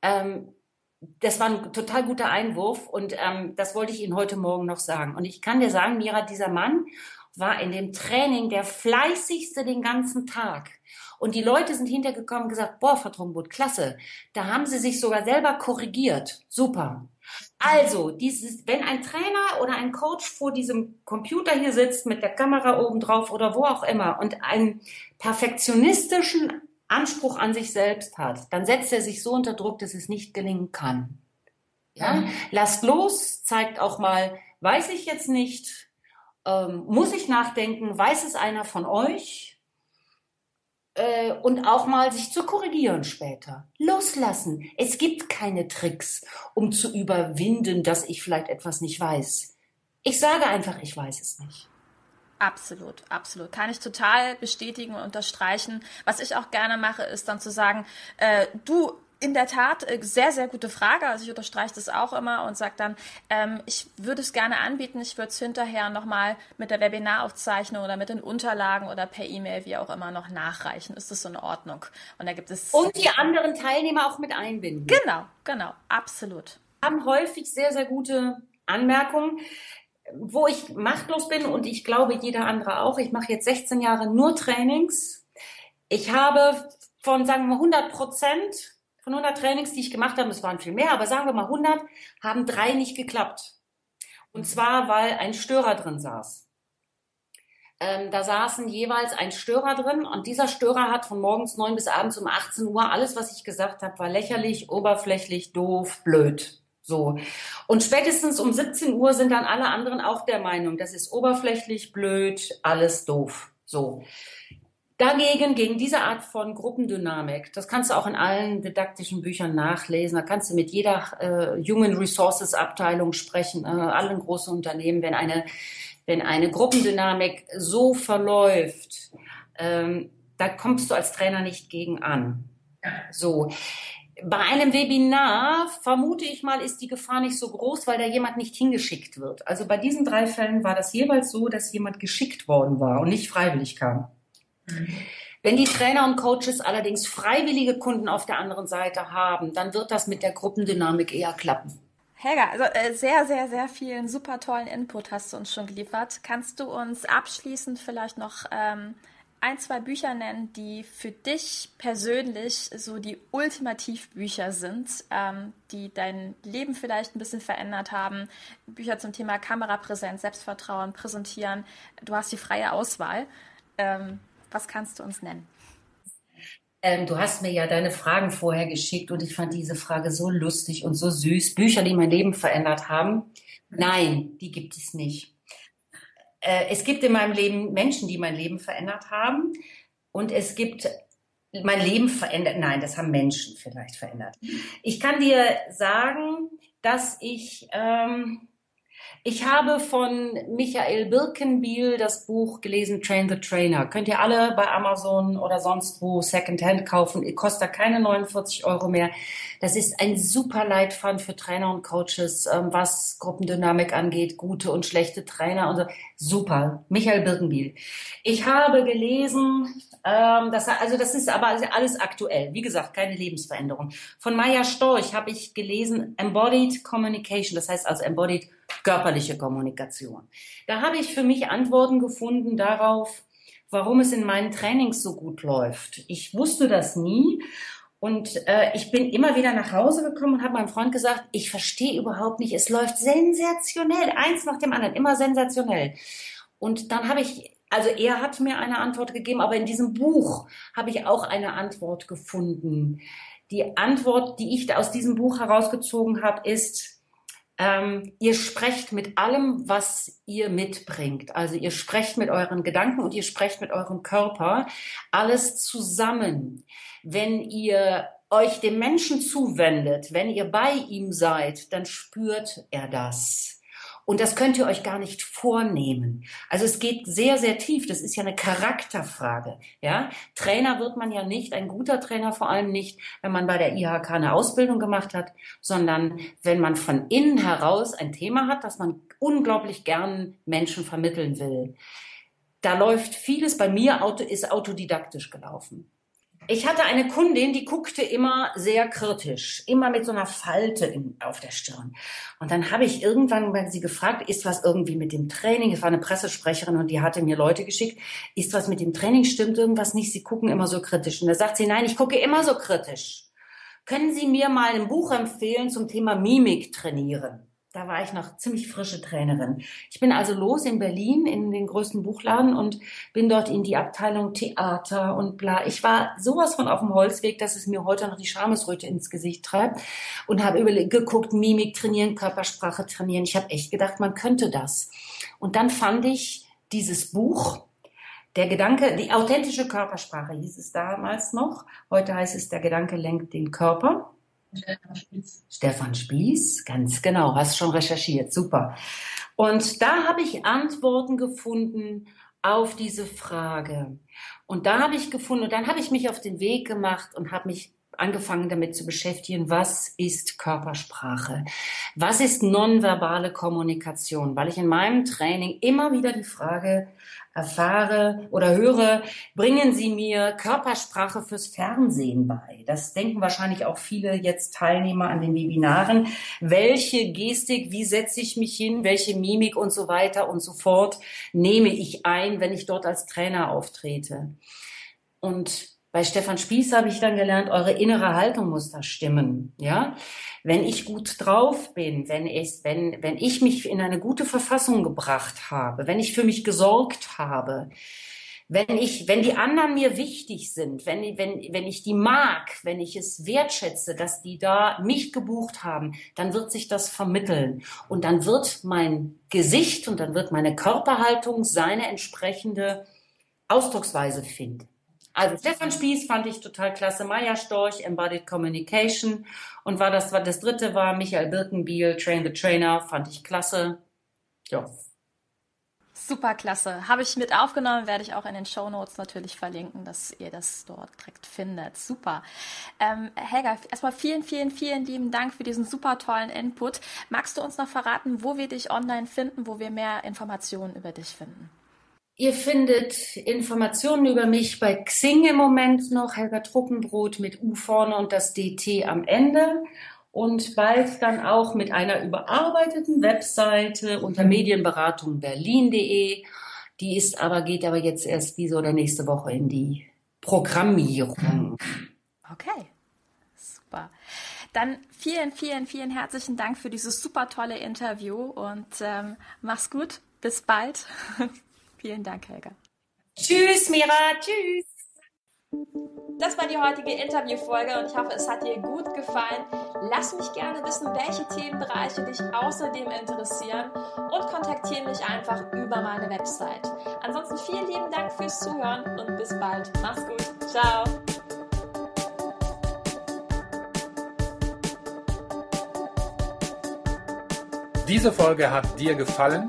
ähm, das war ein total guter Einwurf und ähm, das wollte ich Ihnen heute Morgen noch sagen. Und ich kann dir sagen, Mira, dieser Mann war in dem Training der fleißigste den ganzen Tag. Und die Leute sind hintergekommen und gesagt, boah, Frau Trumboot, klasse. Da haben sie sich sogar selber korrigiert. Super. Also, dieses, wenn ein Trainer oder ein Coach vor diesem Computer hier sitzt mit der Kamera oben drauf oder wo auch immer und einen perfektionistischen Anspruch an sich selbst hat, dann setzt er sich so unter Druck, dass es nicht gelingen kann. Ja? Lasst los, zeigt auch mal, weiß ich jetzt nicht, ähm, muss ich nachdenken, weiß es einer von euch? äh, und auch mal sich zu korrigieren später. Loslassen. Es gibt keine Tricks, um zu überwinden, dass ich vielleicht etwas nicht weiß. Ich sage einfach, ich weiß es nicht. Absolut, absolut. Kann ich total bestätigen und unterstreichen. Was ich auch gerne mache, ist dann zu sagen, äh, du, in der Tat, äh, sehr, sehr gute Frage. Also ich unterstreiche das auch immer und sage dann, ähm, ich würde es gerne anbieten, ich würde es hinterher nochmal mit der Webinaraufzeichnung oder mit den Unterlagen oder per E-Mail, wie auch immer, noch nachreichen. Ist das so in Ordnung? Und da gibt es. Und die anderen Teilnehmer auch mit einbinden. Genau, genau, absolut. Haben häufig sehr, sehr gute Anmerkungen. Wo ich machtlos bin und ich glaube jeder andere auch, ich mache jetzt 16 Jahre nur Trainings. Ich habe von, sagen wir mal, 100 Prozent von 100 Trainings, die ich gemacht habe, es waren viel mehr, aber sagen wir mal 100, haben drei nicht geklappt. Und zwar, weil ein Störer drin saß. Ähm, da saßen jeweils ein Störer drin und dieser Störer hat von morgens 9 bis abends um 18 Uhr alles, was ich gesagt habe, war lächerlich, oberflächlich, doof, blöd. So. Und spätestens um 17 Uhr sind dann alle anderen auch der Meinung, das ist oberflächlich, blöd, alles doof. So. Dagegen, gegen diese Art von Gruppendynamik, das kannst du auch in allen didaktischen Büchern nachlesen, da kannst du mit jeder äh, Human Resources Abteilung sprechen, äh, allen großen Unternehmen, wenn eine, wenn eine Gruppendynamik so verläuft, ähm, da kommst du als Trainer nicht gegen an. So. Bei einem Webinar, vermute ich mal, ist die Gefahr nicht so groß, weil da jemand nicht hingeschickt wird. Also bei diesen drei Fällen war das jeweils so, dass jemand geschickt worden war und nicht freiwillig kam. Wenn die Trainer und Coaches allerdings freiwillige Kunden auf der anderen Seite haben, dann wird das mit der Gruppendynamik eher klappen. Helga, also äh, sehr, sehr, sehr vielen super tollen Input hast du uns schon geliefert. Kannst du uns abschließend vielleicht noch ähm, ein, zwei Bücher nennen, die für dich persönlich so die Ultimativbücher sind, ähm, die dein Leben vielleicht ein bisschen verändert haben? Bücher zum Thema Kamerapräsenz, Selbstvertrauen, Präsentieren. Du hast die freie Auswahl. Ähm, was kannst du uns nennen? Ähm, du hast mir ja deine Fragen vorher geschickt und ich fand diese Frage so lustig und so süß. Bücher, die mein Leben verändert haben? Nein, die gibt es nicht. Äh, es gibt in meinem Leben Menschen, die mein Leben verändert haben und es gibt mein Leben verändert. Nein, das haben Menschen vielleicht verändert. Ich kann dir sagen, dass ich ähm, ich habe von Michael Birkenbiel das Buch gelesen, Train the Trainer. Könnt ihr alle bei Amazon oder sonst wo Secondhand kaufen. Kostet keine 49 Euro mehr. Das ist ein super Leitfaden für Trainer und Coaches, ähm, was Gruppendynamik angeht, gute und schlechte Trainer und so. Super. Michael Birkenbiel. Ich habe gelesen, ähm, das, also das ist aber alles aktuell. Wie gesagt, keine Lebensveränderung. Von Maya Storch habe ich gelesen Embodied Communication. Das heißt also Embodied körperliche Kommunikation. Da habe ich für mich Antworten gefunden darauf, warum es in meinen Trainings so gut läuft. Ich wusste das nie und äh, ich bin immer wieder nach Hause gekommen und habe meinem Freund gesagt, ich verstehe überhaupt nicht, es läuft sensationell, eins nach dem anderen, immer sensationell. Und dann habe ich, also er hat mir eine Antwort gegeben, aber in diesem Buch habe ich auch eine Antwort gefunden. Die Antwort, die ich aus diesem Buch herausgezogen habe, ist, ähm, ihr sprecht mit allem, was ihr mitbringt. Also ihr sprecht mit euren Gedanken und ihr sprecht mit eurem Körper. Alles zusammen. Wenn ihr euch dem Menschen zuwendet, wenn ihr bei ihm seid, dann spürt er das. Und das könnt ihr euch gar nicht vornehmen. Also es geht sehr, sehr tief. Das ist ja eine Charakterfrage. Ja, Trainer wird man ja nicht, ein guter Trainer vor allem nicht, wenn man bei der IHK eine Ausbildung gemacht hat, sondern wenn man von innen heraus ein Thema hat, das man unglaublich gern Menschen vermitteln will. Da läuft vieles bei mir, ist autodidaktisch gelaufen. Ich hatte eine Kundin, die guckte immer sehr kritisch, immer mit so einer Falte in, auf der Stirn. Und dann habe ich irgendwann mal sie gefragt, ist was irgendwie mit dem Training? Es war eine Pressesprecherin und die hatte mir Leute geschickt, ist was mit dem Training? Stimmt irgendwas nicht? Sie gucken immer so kritisch. Und da sagt sie, nein, ich gucke immer so kritisch. Können Sie mir mal ein Buch empfehlen zum Thema Mimik trainieren? Da war ich noch ziemlich frische Trainerin. Ich bin also los in Berlin in den größten Buchladen und bin dort in die Abteilung Theater und bla. Ich war sowas von auf dem Holzweg, dass es mir heute noch die Schamesröte ins Gesicht treibt und habe geguckt, Mimik trainieren, Körpersprache trainieren. Ich habe echt gedacht, man könnte das. Und dann fand ich dieses Buch, der Gedanke, die authentische Körpersprache hieß es damals noch. Heute heißt es, der Gedanke lenkt den Körper. Stefan Spieß. Ganz genau, hast schon recherchiert, super. Und da habe ich Antworten gefunden auf diese Frage. Und da habe ich gefunden, und dann habe ich mich auf den Weg gemacht und habe mich angefangen damit zu beschäftigen, was ist Körpersprache? Was ist nonverbale Kommunikation? Weil ich in meinem Training immer wieder die Frage erfahre oder höre, bringen Sie mir Körpersprache fürs Fernsehen bei. Das denken wahrscheinlich auch viele jetzt Teilnehmer an den Webinaren. Welche Gestik, wie setze ich mich hin, welche Mimik und so weiter und so fort nehme ich ein, wenn ich dort als Trainer auftrete. Und bei Stefan Spieß habe ich dann gelernt, eure innere Haltung muss da stimmen. Ja, wenn ich gut drauf bin, wenn ich, wenn, wenn ich mich in eine gute Verfassung gebracht habe, wenn ich für mich gesorgt habe, wenn ich, wenn die anderen mir wichtig sind, wenn, wenn, wenn ich die mag, wenn ich es wertschätze, dass die da mich gebucht haben, dann wird sich das vermitteln. Und dann wird mein Gesicht und dann wird meine Körperhaltung seine entsprechende Ausdrucksweise finden. Also Stefan Spieß fand ich total klasse, Maya Storch, Embodied Communication und war das, war das dritte war Michael Birkenbiel, Train the Trainer, fand ich klasse. Ja. Super klasse. Habe ich mit aufgenommen, werde ich auch in den Show Notes natürlich verlinken, dass ihr das dort direkt findet. Super. Ähm, Helga, erstmal vielen, vielen, vielen lieben Dank für diesen super tollen Input. Magst du uns noch verraten, wo wir dich online finden, wo wir mehr Informationen über dich finden? Ihr findet Informationen über mich bei Xing im Moment noch, Helga Truppenbrot mit U vorne und das DT am Ende. Und bald dann auch mit einer überarbeiteten Webseite unter medienberatungberlin.de. Die ist aber, geht aber jetzt erst diese oder nächste Woche in die Programmierung. Okay, super. Dann vielen, vielen, vielen herzlichen Dank für dieses super tolle Interview und ähm, mach's gut. Bis bald. (laughs) Vielen Dank, Helga. Tschüss, Mira. Tschüss. Das war die heutige Interviewfolge und ich hoffe, es hat dir gut gefallen. Lass mich gerne wissen, welche Themenbereiche dich außerdem interessieren und kontaktiere mich einfach über meine Website. Ansonsten vielen lieben Dank fürs Zuhören und bis bald. Mach's gut. Ciao. Diese Folge hat dir gefallen?